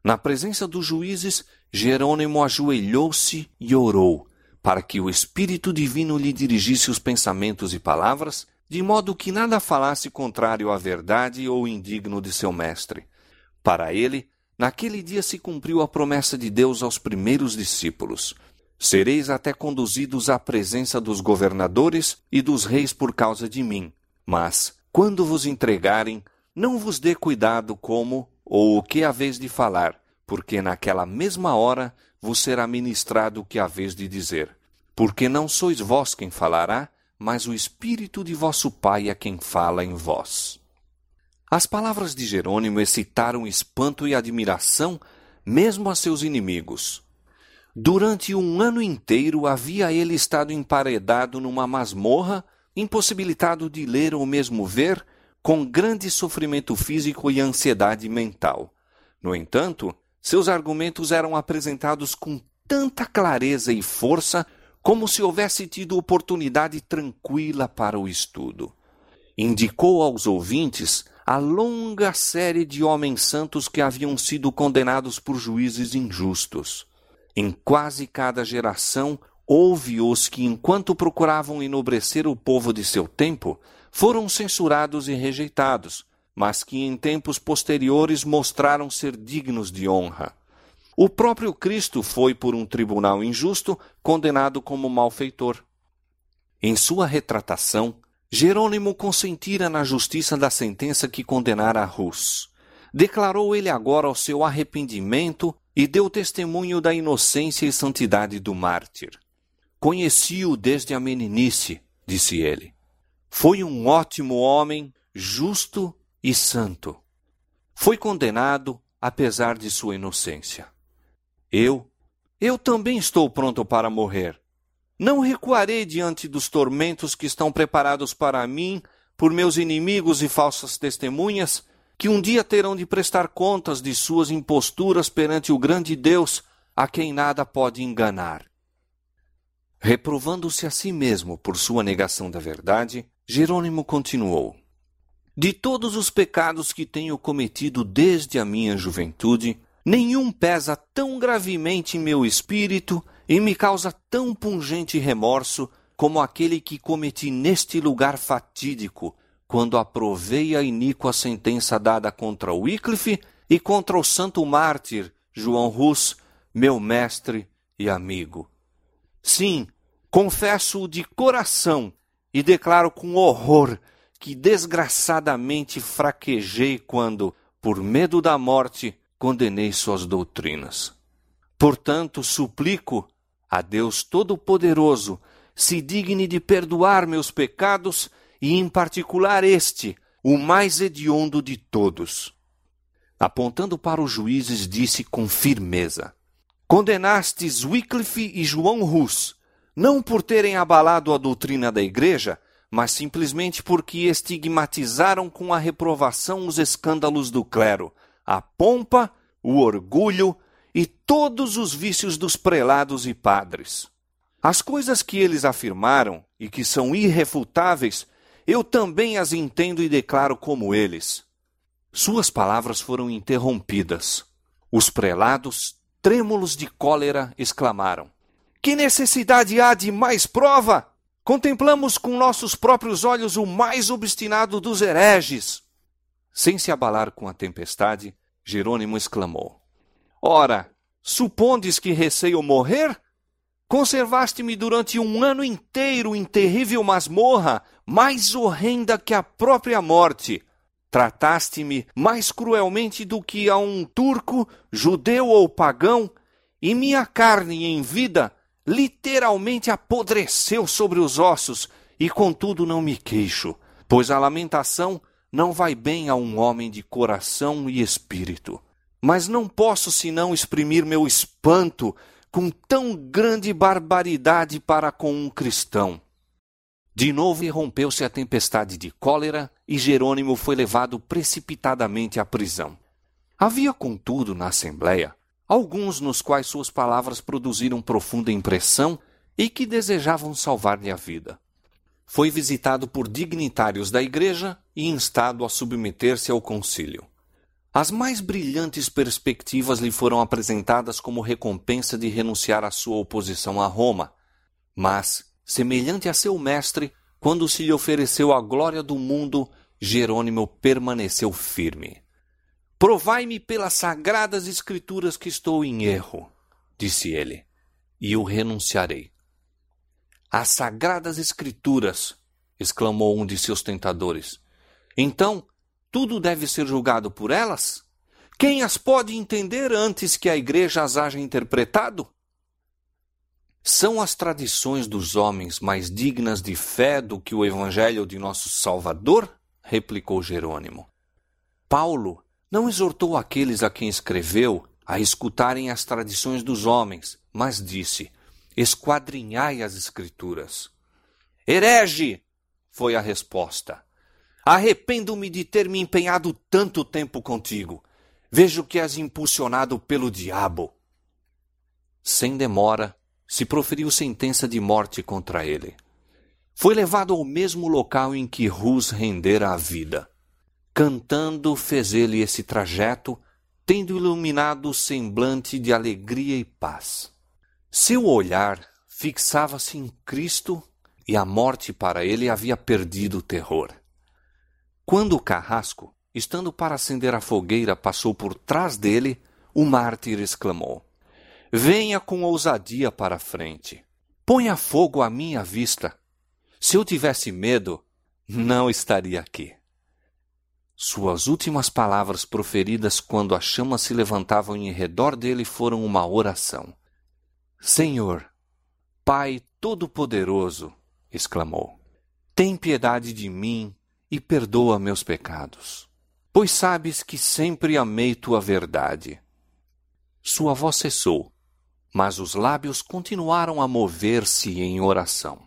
Na presença dos juízes, Jerônimo ajoelhou-se e orou, para que o Espírito Divino lhe dirigisse os pensamentos e palavras, de modo que nada falasse contrário à verdade ou indigno de seu mestre. Para ele, naquele dia se cumpriu a promessa de Deus aos primeiros discípulos: Sereis até conduzidos à presença dos governadores e dos reis por causa de mim. Mas, quando vos entregarem, não vos dê cuidado como ou o que haveis de falar, porque naquela mesma hora vos será ministrado o que haveis de dizer. Porque não sois vós quem falará, mas o Espírito de vosso Pai é quem fala em vós. As palavras de Jerônimo excitaram espanto e admiração mesmo a seus inimigos. Durante um ano inteiro havia ele estado emparedado numa masmorra, impossibilitado de ler ou mesmo ver, com grande sofrimento físico e ansiedade mental. No entanto, seus argumentos eram apresentados com tanta clareza e força como se houvesse tido oportunidade tranquila para o estudo. Indicou aos ouvintes a longa série de homens santos que haviam sido condenados por juízes injustos. Em quase cada geração, houve os que, enquanto procuravam enobrecer o povo de seu tempo, foram censurados e rejeitados, mas que em tempos posteriores mostraram ser dignos de honra. O próprio Cristo foi, por um tribunal injusto, condenado como malfeitor. Em sua retratação, Jerônimo consentira na justiça da sentença que condenara a Rus. Declarou ele agora o seu arrependimento e deu testemunho da inocência e santidade do mártir. Conheci-o desde a meninice, disse ele. Foi um ótimo homem, justo e santo. Foi condenado apesar de sua inocência. Eu, eu também estou pronto para morrer. Não recuarei diante dos tormentos que estão preparados para mim por meus inimigos e falsas testemunhas, que um dia terão de prestar contas de suas imposturas perante o grande Deus, a quem nada pode enganar. Reprovando-se a si mesmo por sua negação da verdade, Jerônimo continuou: De todos os pecados que tenho cometido desde a minha juventude, Nenhum pesa tão gravemente em meu espírito e me causa tão pungente remorso como aquele que cometi neste lugar fatídico, quando aprovei a iníqua sentença dada contra Wycliffe e contra o santo mártir João Rus, meu mestre e amigo. Sim, confesso-o de coração e declaro com horror que desgraçadamente fraquejei quando, por medo da morte, condenei suas doutrinas. Portanto, suplico a Deus Todo-Poderoso se digne de perdoar meus pecados e, em particular, este, o mais hediondo de todos. Apontando para os juízes, disse com firmeza: Condenastes Wycliffe e João Rus, não por terem abalado a doutrina da Igreja, mas simplesmente porque estigmatizaram com a reprovação os escândalos do clero, a pompa, o orgulho e todos os vícios dos prelados e padres. As coisas que eles afirmaram e que são irrefutáveis, eu também as entendo e declaro como eles. Suas palavras foram interrompidas. Os prelados, trêmulos de cólera, exclamaram: Que necessidade há de mais prova? Contemplamos com nossos próprios olhos o mais obstinado dos hereges. Sem se abalar com a tempestade, Jerônimo exclamou: Ora, supondes que receio morrer? Conservaste-me durante um ano inteiro em terrível masmorra, mais horrenda que a própria morte. Trataste-me mais cruelmente do que a um turco, judeu ou pagão, e minha carne em vida literalmente apodreceu sobre os ossos, e contudo não me queixo, pois a lamentação não vai bem a um homem de coração e espírito. Mas não posso senão exprimir meu espanto com tão grande barbaridade para com um cristão. De novo irrompeu-se a tempestade de cólera e Jerônimo foi levado precipitadamente à prisão. Havia, contudo, na Assembleia, alguns nos quais suas palavras produziram profunda impressão e que desejavam salvar-lhe a vida foi visitado por dignitários da Igreja e instado a submeter-se ao concílio. As mais brilhantes perspectivas lhe foram apresentadas como recompensa de renunciar à sua oposição a Roma. Mas, semelhante a seu mestre, quando se lhe ofereceu a glória do mundo, Jerônimo permaneceu firme. Provai-me pelas sagradas escrituras que estou em erro, disse ele, e o renunciarei. As sagradas escrituras, exclamou um de seus tentadores. Então, tudo deve ser julgado por elas? Quem as pode entender antes que a igreja as haja interpretado? São as tradições dos homens mais dignas de fé do que o evangelho de nosso Salvador? replicou Jerônimo. Paulo não exortou aqueles a quem escreveu a escutarem as tradições dos homens, mas disse: Esquadrinhai as Escrituras. Herege! foi a resposta. Arrependo-me de ter me empenhado tanto tempo contigo. Vejo que és impulsionado pelo diabo. Sem demora, se proferiu sentença de morte contra ele. Foi levado ao mesmo local em que Rus rendera a vida. Cantando, fez ele esse trajeto, tendo iluminado o semblante de alegria e paz. Seu olhar fixava-se em Cristo e a morte para ele havia perdido o terror. Quando o carrasco, estando para acender a fogueira, passou por trás dele, o mártir exclamou: Venha com ousadia para a frente. Ponha fogo à minha vista. Se eu tivesse medo, não estaria aqui. Suas últimas palavras proferidas quando as chamas se levantavam em redor dele foram uma oração. Senhor, Pai Todo-Poderoso, exclamou, tem piedade de mim e perdoa meus pecados, pois sabes que sempre amei tua verdade. Sua voz cessou, mas os lábios continuaram a mover-se em oração.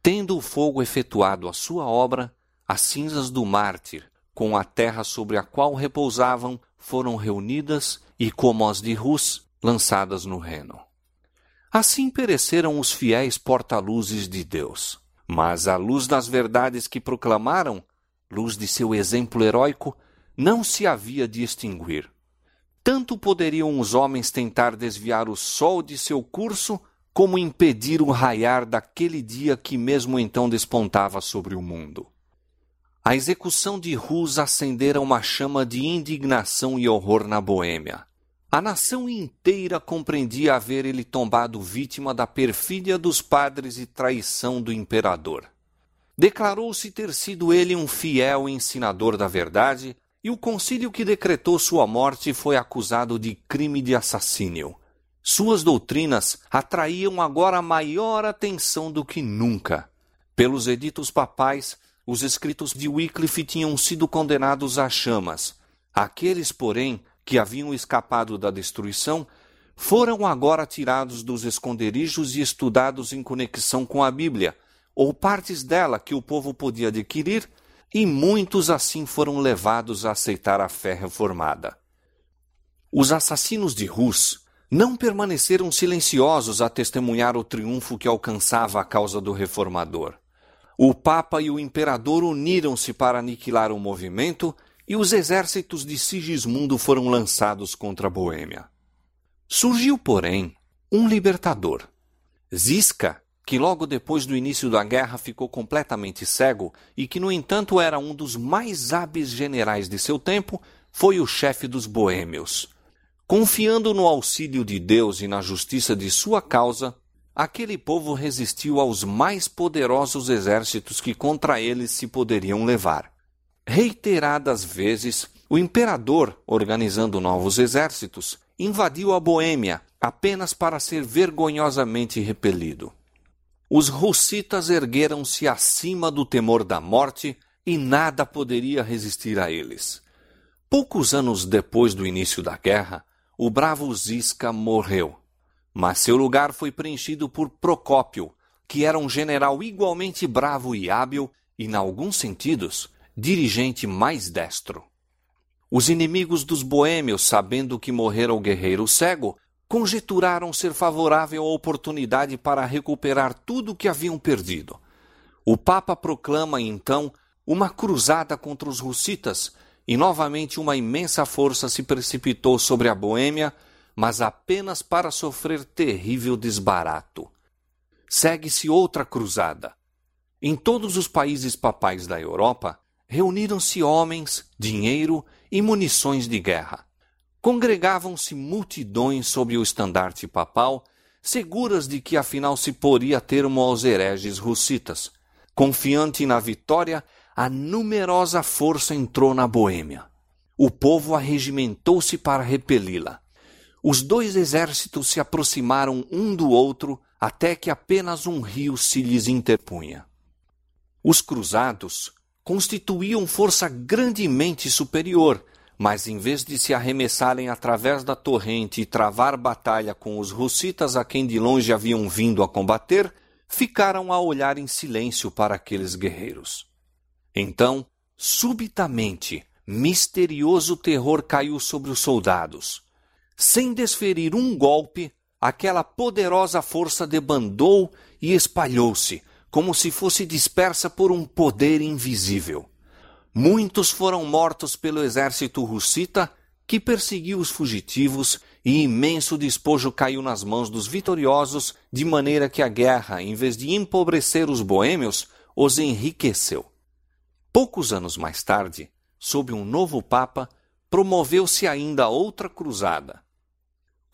Tendo o fogo efetuado a sua obra, as cinzas do mártir, com a terra sobre a qual repousavam, foram reunidas e, como as de Rus, lançadas no reno. Assim pereceram os fiéis porta-luzes de Deus. Mas a luz das verdades que proclamaram, luz de seu exemplo heróico, não se havia de extinguir. Tanto poderiam os homens tentar desviar o sol de seu curso, como impedir o raiar daquele dia que mesmo então despontava sobre o mundo. A execução de Rus acendera uma chama de indignação e horror na Boêmia. A nação inteira compreendia haver ele tombado vítima da perfídia dos padres e traição do imperador. Declarou-se ter sido ele um fiel ensinador da verdade, e o concílio que decretou sua morte foi acusado de crime de assassínio. Suas doutrinas atraíam agora maior atenção do que nunca. Pelos editos papais, os escritos de Wycliffe tinham sido condenados às chamas. Aqueles, porém, que haviam escapado da destruição, foram agora tirados dos esconderijos e estudados em conexão com a Bíblia, ou partes dela que o povo podia adquirir, e muitos assim foram levados a aceitar a fé reformada. Os assassinos de Rus não permaneceram silenciosos a testemunhar o triunfo que alcançava a causa do reformador. O Papa e o Imperador uniram-se para aniquilar o movimento e os exércitos de Sigismundo foram lançados contra a Boêmia. Surgiu, porém, um libertador. Zisca, que logo depois do início da guerra ficou completamente cego e que, no entanto, era um dos mais hábeis generais de seu tempo, foi o chefe dos boêmios. Confiando no auxílio de Deus e na justiça de sua causa, aquele povo resistiu aos mais poderosos exércitos que contra eles se poderiam levar. Reiteradas vezes, o imperador, organizando novos exércitos, invadiu a Boêmia apenas para ser vergonhosamente repelido. Os russitas ergueram-se acima do temor da morte e nada poderia resistir a eles. Poucos anos depois do início da guerra, o bravo Zisca morreu, mas seu lugar foi preenchido por Procópio, que era um general igualmente bravo e hábil e, em alguns sentidos, dirigente mais destro. Os inimigos dos boêmios, sabendo que morrera o guerreiro cego, conjeturaram ser favorável a oportunidade para recuperar tudo o que haviam perdido. O Papa proclama então uma cruzada contra os russitas e novamente uma imensa força se precipitou sobre a Boêmia, mas apenas para sofrer terrível desbarato. segue-se outra cruzada. Em todos os países papais da Europa, reuniram-se homens, dinheiro e munições de guerra. Congregavam-se multidões sob o estandarte papal, seguras de que afinal se poria termo aos hereges russitas. Confiante na vitória, a numerosa força entrou na Boêmia. O povo arregimentou-se para repeli-la. Os dois exércitos se aproximaram um do outro até que apenas um rio se lhes interpunha. Os cruzados constituíam força grandemente superior, mas em vez de se arremessarem através da torrente e travar batalha com os russitas a quem de longe haviam vindo a combater, ficaram a olhar em silêncio para aqueles guerreiros. Então, subitamente, misterioso terror caiu sobre os soldados. Sem desferir um golpe, aquela poderosa força debandou e espalhou-se, como se fosse dispersa por um poder invisível. Muitos foram mortos pelo exército russita, que perseguiu os fugitivos, e imenso despojo caiu nas mãos dos vitoriosos, de maneira que a guerra, em vez de empobrecer os boêmios, os enriqueceu. Poucos anos mais tarde, sob um novo Papa, promoveu-se ainda outra cruzada.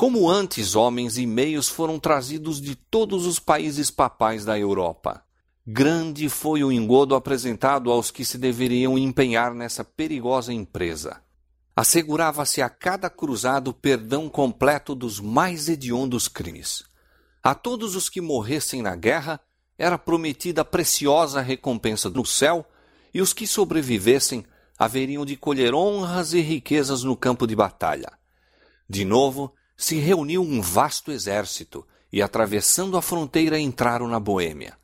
Como antes, homens e meios foram trazidos de todos os países papais da Europa. Grande foi o engodo apresentado aos que se deveriam empenhar nessa perigosa empresa. Assegurava-se a cada cruzado perdão completo dos mais hediondos crimes. A todos os que morressem na guerra era prometida preciosa recompensa do céu, e os que sobrevivessem haveriam de colher honras e riquezas no campo de batalha. De novo, se reuniu um vasto exército e, atravessando a fronteira, entraram na Boêmia.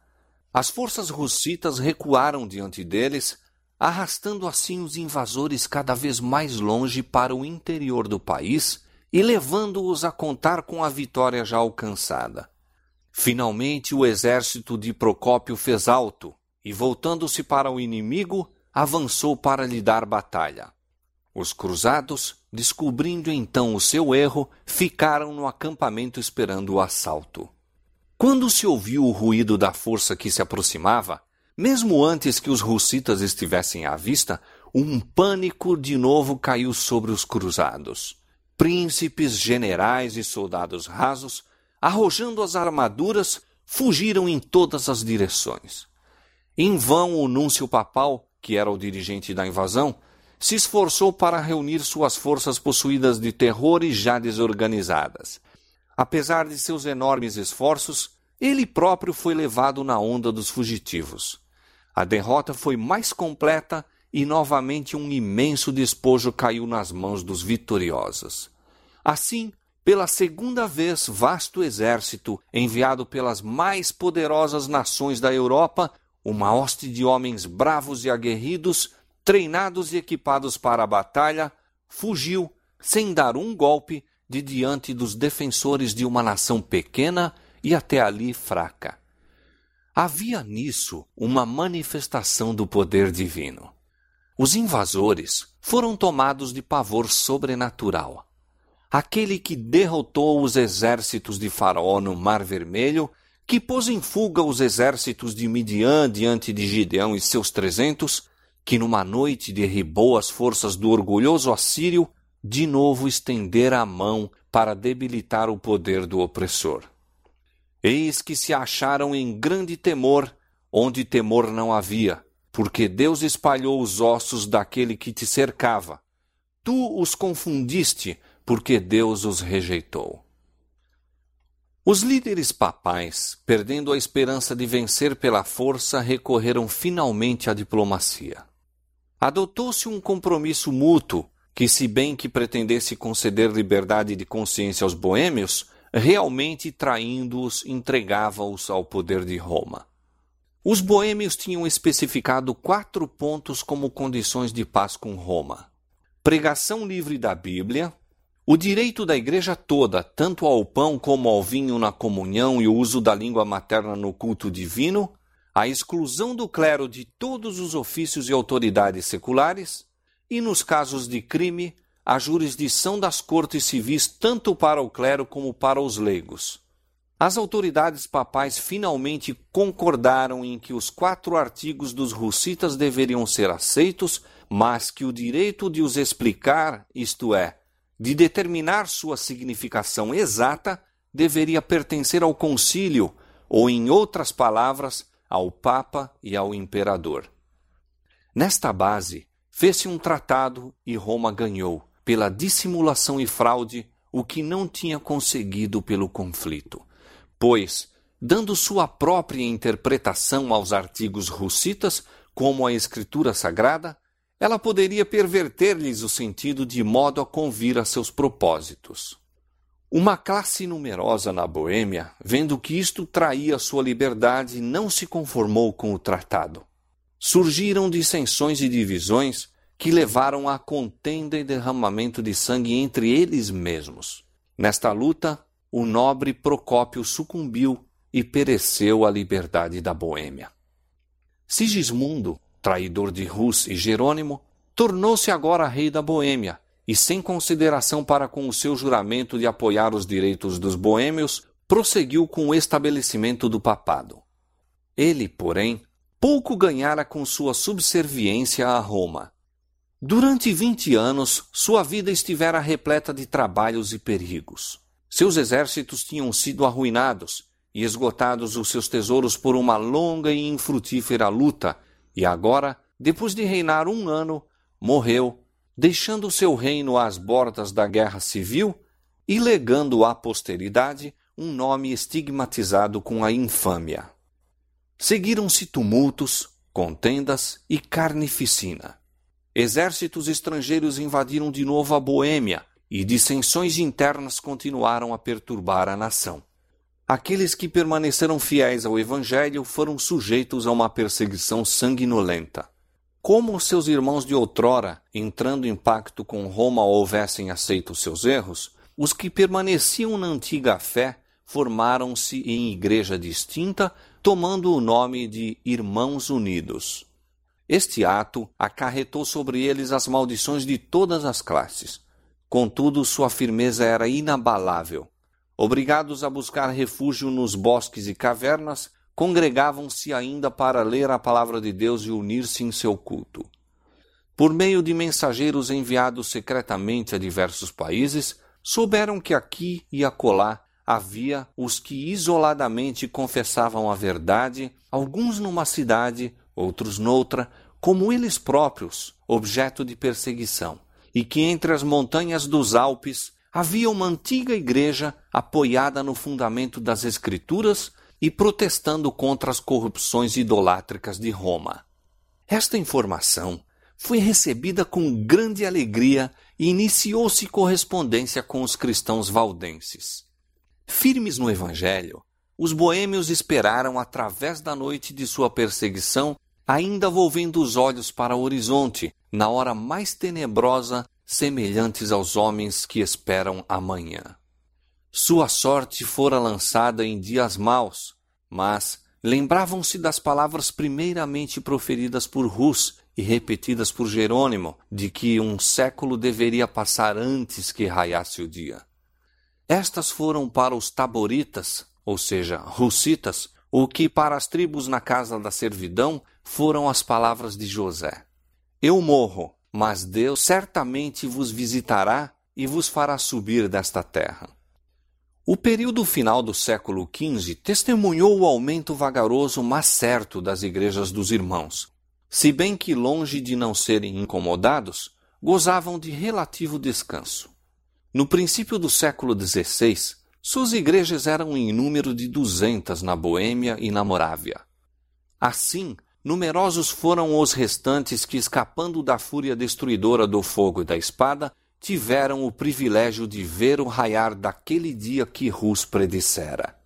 As forças russitas recuaram diante deles, arrastando assim os invasores cada vez mais longe para o interior do país e levando-os a contar com a vitória já alcançada. Finalmente o exército de Procópio fez alto e, voltando-se para o inimigo, avançou para lhe dar batalha. Os cruzados, descobrindo então o seu erro, ficaram no acampamento esperando o assalto. Quando se ouviu o ruído da força que se aproximava, mesmo antes que os russitas estivessem à vista, um pânico de novo caiu sobre os cruzados. Príncipes, generais e soldados rasos, arrojando as armaduras, fugiram em todas as direções. Em vão o núncio papal que era o dirigente da invasão, se esforçou para reunir suas forças possuídas de terror e já desorganizadas. Apesar de seus enormes esforços, ele próprio foi levado na onda dos fugitivos. A derrota foi mais completa e novamente um imenso despojo caiu nas mãos dos vitoriosos. Assim, pela segunda vez, vasto exército, enviado pelas mais poderosas nações da Europa, uma hoste de homens bravos e aguerridos, treinados e equipados para a batalha, fugiu, sem dar um golpe, de diante dos defensores de uma nação pequena e até ali fraca. Havia nisso uma manifestação do poder divino. Os invasores foram tomados de pavor sobrenatural. Aquele que derrotou os exércitos de Faraó no Mar Vermelho que pôs em fuga os exércitos de Midian diante de Gideão e seus trezentos, que numa noite derribou as forças do orgulhoso assírio, de novo estendera a mão para debilitar o poder do opressor. Eis que se acharam em grande temor, onde temor não havia, porque Deus espalhou os ossos daquele que te cercava. Tu os confundiste, porque Deus os rejeitou. Os líderes papais, perdendo a esperança de vencer pela força, recorreram finalmente à diplomacia. Adotou-se um compromisso mútuo que, se bem que pretendesse conceder liberdade de consciência aos boêmios, realmente traindo-os entregava-os ao poder de Roma. Os boêmios tinham especificado quatro pontos como condições de paz com Roma: pregação livre da Bíblia, o direito da igreja toda, tanto ao pão como ao vinho na comunhão e o uso da língua materna no culto divino, a exclusão do clero de todos os ofícios e autoridades seculares, e nos casos de crime, a jurisdição das cortes civis tanto para o clero como para os leigos. As autoridades papais finalmente concordaram em que os quatro artigos dos russitas deveriam ser aceitos, mas que o direito de os explicar, isto é, de determinar sua significação exata, deveria pertencer ao concílio, ou, em outras palavras, ao Papa e ao Imperador. Nesta base, fez-se um tratado e Roma ganhou, pela dissimulação e fraude, o que não tinha conseguido pelo conflito pois, dando sua própria interpretação aos artigos russitas, como a Escritura Sagrada, ela poderia perverter-lhes o sentido de modo a convir a seus propósitos. Uma classe numerosa na Boêmia, vendo que isto traía sua liberdade, não se conformou com o tratado. Surgiram dissensões e divisões que levaram a contenda e derramamento de sangue entre eles mesmos. Nesta luta, o nobre Procópio sucumbiu e pereceu a liberdade da Boêmia. Sigismundo, traidor de Rus e Jerônimo, tornou-se agora rei da Boêmia e, sem consideração para com o seu juramento de apoiar os direitos dos boêmios, prosseguiu com o estabelecimento do papado. Ele, porém, pouco ganhara com sua subserviência a Roma. Durante vinte anos, sua vida estivera repleta de trabalhos e perigos. Seus exércitos tinham sido arruinados e esgotados os seus tesouros por uma longa e infrutífera luta, e agora, depois de reinar um ano, morreu, deixando seu reino às bordas da guerra civil e legando à posteridade um nome estigmatizado com a infâmia. Seguiram-se tumultos, contendas e carnificina. Exércitos estrangeiros invadiram de novo a Boêmia, e dissensões internas continuaram a perturbar a nação. Aqueles que permaneceram fiéis ao Evangelho foram sujeitos a uma perseguição sanguinolenta. Como seus irmãos de outrora, entrando em pacto com Roma, houvessem aceito seus erros, os que permaneciam na antiga fé formaram-se em igreja distinta, tomando o nome de Irmãos Unidos. Este ato acarretou sobre eles as maldições de todas as classes. Contudo, sua firmeza era inabalável. Obrigados a buscar refúgio nos bosques e cavernas, congregavam-se ainda para ler a palavra de Deus e unir-se em seu culto. Por meio de mensageiros enviados secretamente a diversos países, souberam que aqui e acolá havia os que isoladamente confessavam a verdade, alguns numa cidade, outros noutra, como eles próprios, objeto de perseguição e que entre as montanhas dos Alpes havia uma antiga igreja apoiada no fundamento das Escrituras e protestando contra as corrupções idolátricas de Roma. Esta informação foi recebida com grande alegria e iniciou-se correspondência com os cristãos valdenses. Firmes no Evangelho, os boêmios esperaram através da noite de sua perseguição ainda volvendo os olhos para o horizonte, na hora mais tenebrosa, semelhantes aos homens que esperam amanhã. Sua sorte fora lançada em dias maus, mas lembravam-se das palavras primeiramente proferidas por Rus e repetidas por Jerônimo, de que um século deveria passar antes que raiasse o dia. Estas foram para os taboritas, ou seja, russitas, o que para as tribos na casa da servidão foram as palavras de José: Eu morro, mas Deus certamente vos visitará e vos fará subir desta terra. O período final do século XV testemunhou o aumento vagaroso, mas certo, das igrejas dos irmãos, se bem que, longe de não serem incomodados, gozavam de relativo descanso. No princípio do século XVI, suas igrejas eram em número de duzentas na Boêmia e na Morávia. Assim, numerosos foram os restantes que, escapando da fúria destruidora do fogo e da espada, tiveram o privilégio de ver o raiar daquele dia que Rus predissera.